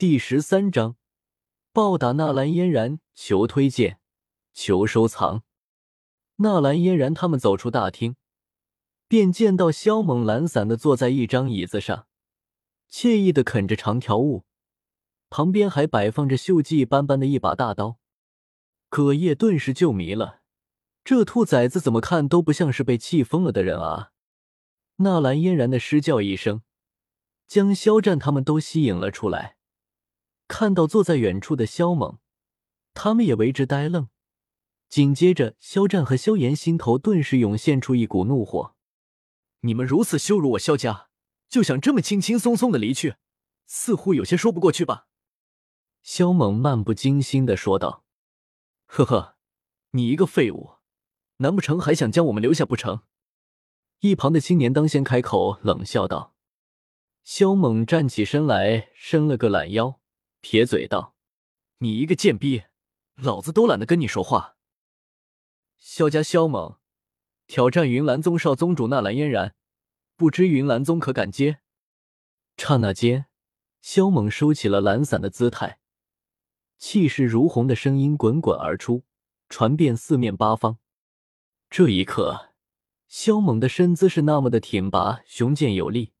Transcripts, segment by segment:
第十三章，暴打纳兰嫣然。求推荐，求收藏。纳兰嫣然他们走出大厅，便见到萧猛懒散的坐在一张椅子上，惬意的啃着长条物，旁边还摆放着锈迹斑斑的一把大刀。葛叶顿时就迷了，这兔崽子怎么看都不像是被气疯了的人啊！纳兰嫣然的狮叫一声，将肖战他们都吸引了出来。看到坐在远处的萧猛，他们也为之呆愣。紧接着，肖战和萧炎心头顿时涌现出一股怒火：“你们如此羞辱我萧家，就想这么轻轻松松的离去，似乎有些说不过去吧？”萧猛漫不经心的说道：“呵呵，你一个废物，难不成还想将我们留下不成？”一旁的青年当先开口冷笑道。萧猛站起身来，伸了个懒腰。撇嘴道：“你一个贱逼，老子都懒得跟你说话。”萧家萧猛挑战云岚宗少宗主纳兰嫣然，不知云岚宗可敢接？刹那间，萧猛收起了懒散的姿态，气势如虹的声音滚滚而出，传遍四面八方。这一刻，萧猛的身姿是那么的挺拔、雄健有力，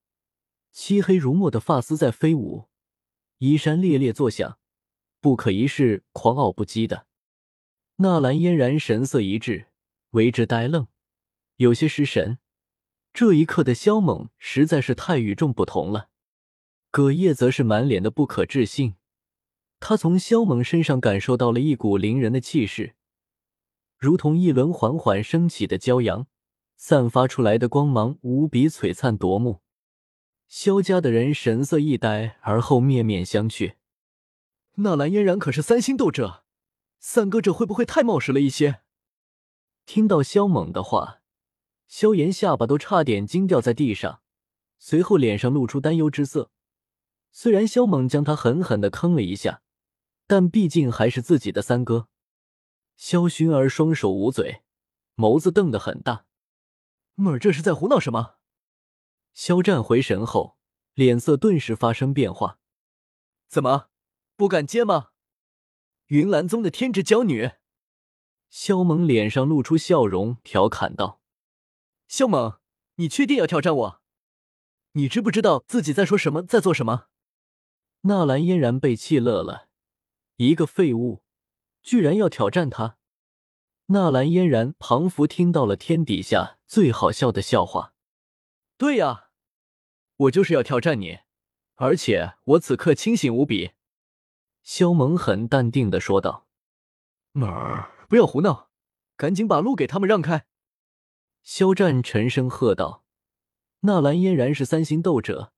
漆黑如墨的发丝在飞舞。衣衫猎猎作响，不可一世、狂傲不羁的纳兰嫣然神色一滞，为之呆愣，有些失神。这一刻的萧猛实在是太与众不同了。葛叶则是满脸的不可置信，他从萧猛身上感受到了一股凌人的气势，如同一轮缓缓升起的骄阳，散发出来的光芒无比璀璨夺目。萧家的人神色一呆，而后面面相觑。纳兰嫣然可是三星斗者，三哥这会不会太冒失了一些？听到萧猛的话，萧炎下巴都差点惊掉在地上，随后脸上露出担忧之色。虽然萧猛将他狠狠的坑了一下，但毕竟还是自己的三哥。萧薰儿双手捂嘴，眸子瞪得很大。妹儿这是在胡闹什么？肖战回神后，脸色顿时发生变化。怎么，不敢接吗？云岚宗的天之娇女。肖猛脸上露出笑容，调侃道：“肖猛，你确定要挑战我？你知不知道自己在说什么，在做什么？”纳兰嫣然被气乐了，一个废物，居然要挑战他。纳兰嫣然仿佛听到了天底下最好笑的笑话。对呀，我就是要挑战你，而且我此刻清醒无比。”萧猛很淡定的说道。“妹儿，不要胡闹，赶紧把路给他们让开！”肖战沉声喝道。纳兰嫣然是三星斗者，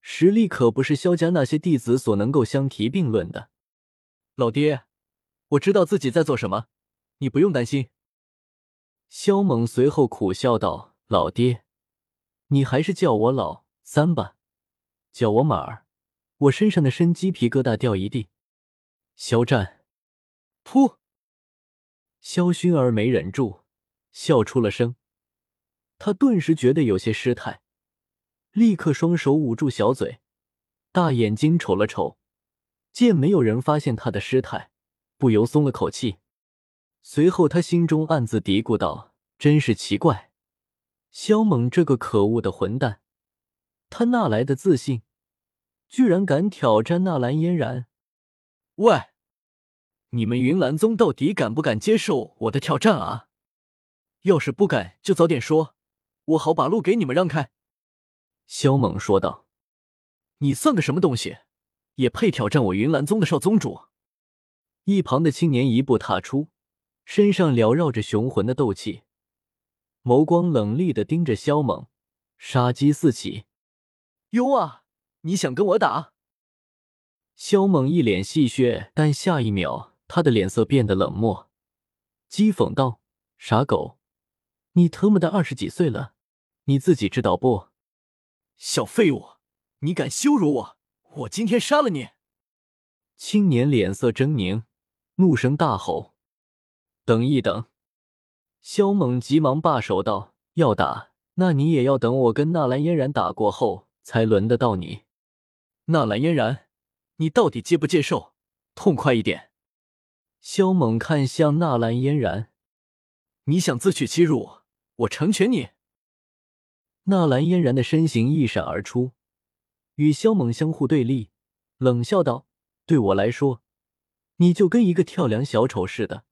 实力可不是萧家那些弟子所能够相提并论的。老爹，我知道自己在做什么，你不用担心。”萧猛随后苦笑道：“老爹。”你还是叫我老三吧，叫我马儿，我身上的身鸡皮疙瘩掉一地。肖战，噗！肖薰儿没忍住，笑出了声。他顿时觉得有些失态，立刻双手捂住小嘴，大眼睛瞅了瞅，见没有人发现他的失态，不由松了口气。随后他心中暗自嘀咕道：“真是奇怪。”萧猛这个可恶的混蛋，他哪来的自信，居然敢挑战纳兰嫣然？喂，你们云岚宗到底敢不敢接受我的挑战啊？要是不敢，就早点说，我好把路给你们让开。”萧猛说道。“你算个什么东西，也配挑战我云岚宗的少宗主？”一旁的青年一步踏出，身上缭绕着雄浑的斗气。眸光冷厉的盯着萧猛，杀机四起。哟啊，你想跟我打？萧猛一脸戏谑，但下一秒他的脸色变得冷漠，讥讽道：“傻狗，你特么的二十几岁了，你自己知道不？小废物，你敢羞辱我，我今天杀了你！”青年脸色狰狞，怒声大吼：“等一等！”萧猛急忙罢手道：“要打，那你也要等我跟纳兰嫣然打过后，才轮得到你。”纳兰嫣然，你到底接不接受？痛快一点！萧猛看向纳兰嫣然，你想自取其辱，我成全你。纳兰嫣然的身形一闪而出，与萧猛相互对立，冷笑道：“对我来说，你就跟一个跳梁小丑似的，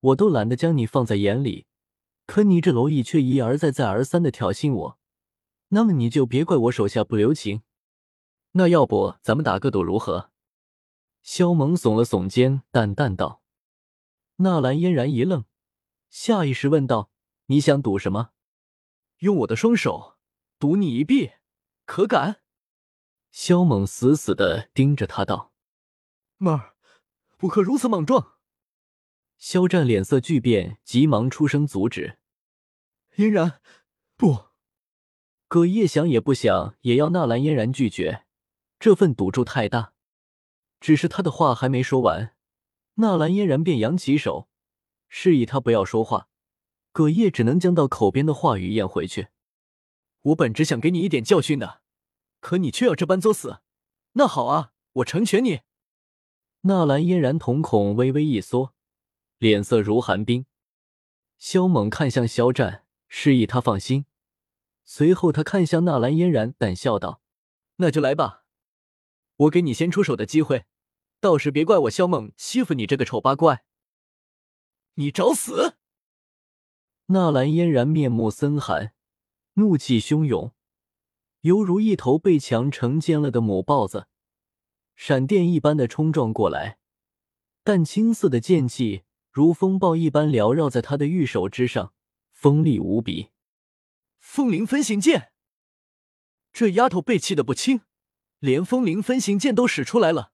我都懒得将你放在眼里。可你这蝼蚁却一而再、再而三的挑衅我，那么你就别怪我手下不留情。那要不咱们打个赌如何？”萧猛耸了耸肩，淡淡道。纳兰嫣然一愣，下意识问道：“你想赌什么？”用我的双手赌你一臂，可敢？萧猛死死的盯着他道：“妹儿，不可如此莽撞！”肖战脸色巨变，急忙出声阻止：“嫣然，不！”葛叶想也不想，也要纳兰嫣然拒绝，这份赌注太大。只是他的话还没说完，纳兰嫣然便扬起手，示意他不要说话。葛叶只能将到口边的话语咽回去。我本只想给你一点教训的，可你却要这般作死。那好啊，我成全你。纳兰嫣然瞳孔微微一缩，脸色如寒冰。萧猛看向肖战，示意他放心。随后他看向纳兰嫣然，淡笑道：“那就来吧，我给你先出手的机会，到时别怪我萧猛欺负你这个丑八怪。你找死！”纳兰嫣然面目森寒，怒气汹涌，犹如一头被强成奸了的母豹子，闪电一般的冲撞过来。淡青色的剑气如风暴一般缭绕在他的玉手之上，锋利无比。风灵分形剑，这丫头被气得不轻，连风灵分形剑都使出来了。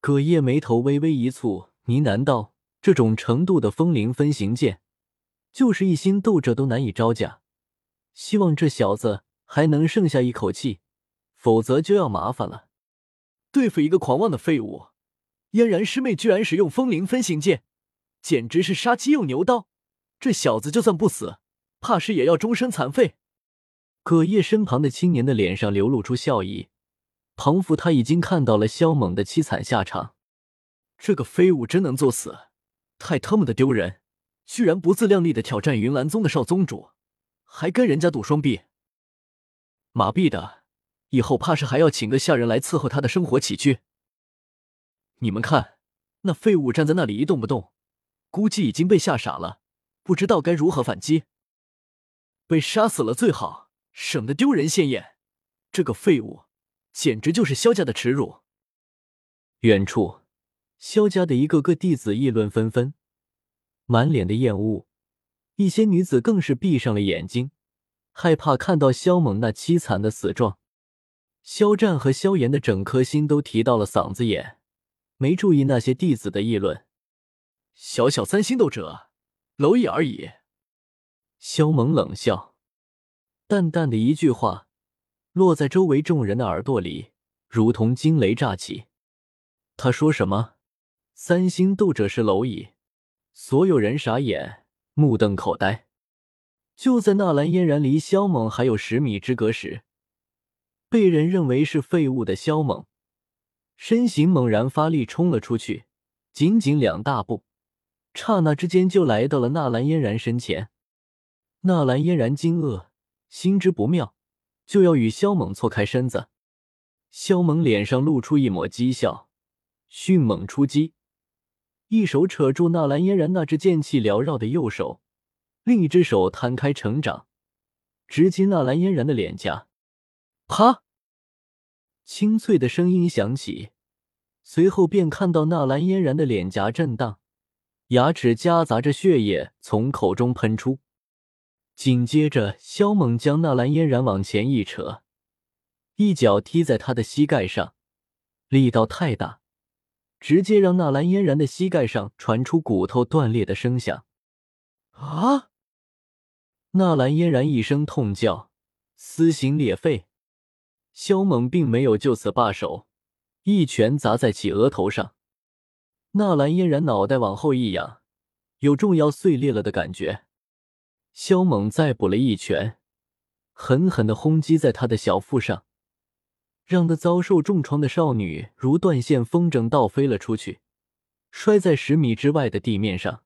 葛叶眉头微微一蹙，呢喃道：“这种程度的风灵分形剑。”就是一心斗者都难以招架，希望这小子还能剩下一口气，否则就要麻烦了。对付一个狂妄的废物，嫣然师妹居然使用风灵分形剑，简直是杀鸡用牛刀。这小子就算不死，怕是也要终身残废。葛叶身旁的青年的脸上流露出笑意，庞父他已经看到了萧猛的凄惨下场。这个废物真能作死，太他妈的丢人！居然不自量力的挑战云岚宗的少宗主，还跟人家赌双臂，麻痹的，以后怕是还要请个下人来伺候他的生活起居。你们看，那废物站在那里一动不动，估计已经被吓傻了，不知道该如何反击。被杀死了最好，省得丢人现眼。这个废物，简直就是萧家的耻辱。远处，萧家的一个个弟子议论纷纷。满脸的厌恶，一些女子更是闭上了眼睛，害怕看到萧猛那凄惨的死状。萧战和萧炎的整颗心都提到了嗓子眼，没注意那些弟子的议论。小小三星斗者，蝼蚁而已。萧猛冷笑，淡淡的一句话，落在周围众人的耳朵里，如同惊雷炸起。他说什么？三星斗者是蝼蚁？所有人傻眼，目瞪口呆。就在纳兰嫣然离萧猛还有十米之隔时，被人认为是废物的萧猛，身形猛然发力，冲了出去，仅仅两大步，刹那之间就来到了纳兰嫣然身前。纳兰嫣然惊愕，心知不妙，就要与萧猛错开身子。萧猛脸上露出一抹讥笑，迅猛出击。一手扯住纳兰嫣然那只剑气缭绕的右手，另一只手摊开成掌，直击纳兰嫣然的脸颊。啪！清脆的声音响起，随后便看到纳兰嫣然的脸颊震荡，牙齿夹杂着血液从口中喷出。紧接着，萧猛将纳兰嫣然往前一扯，一脚踢在他的膝盖上，力道太大。直接让纳兰嫣然的膝盖上传出骨头断裂的声响。啊！纳兰嫣然一声痛叫，撕心裂肺。萧猛并没有就此罢手，一拳砸在其额头上。纳兰嫣然脑袋往后一仰，有重要碎裂了的感觉。萧猛再补了一拳，狠狠的轰击在他的小腹上，让那遭受重创的少女如断线风筝倒飞了出去，摔在十米之外的地面上。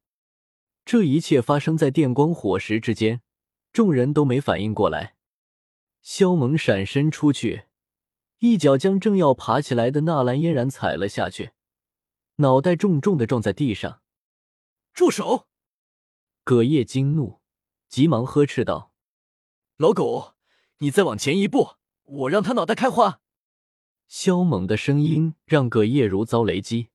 这一切发生在电光火石之间，众人都没反应过来。萧猛闪身出去，一脚将正要爬起来的纳兰嫣然踩了下去，脑袋重重的撞在地上。住手！葛叶惊怒，急忙呵斥道：“老狗，你再往前一步，我让他脑袋开花！”萧猛的声音让葛叶如遭雷击。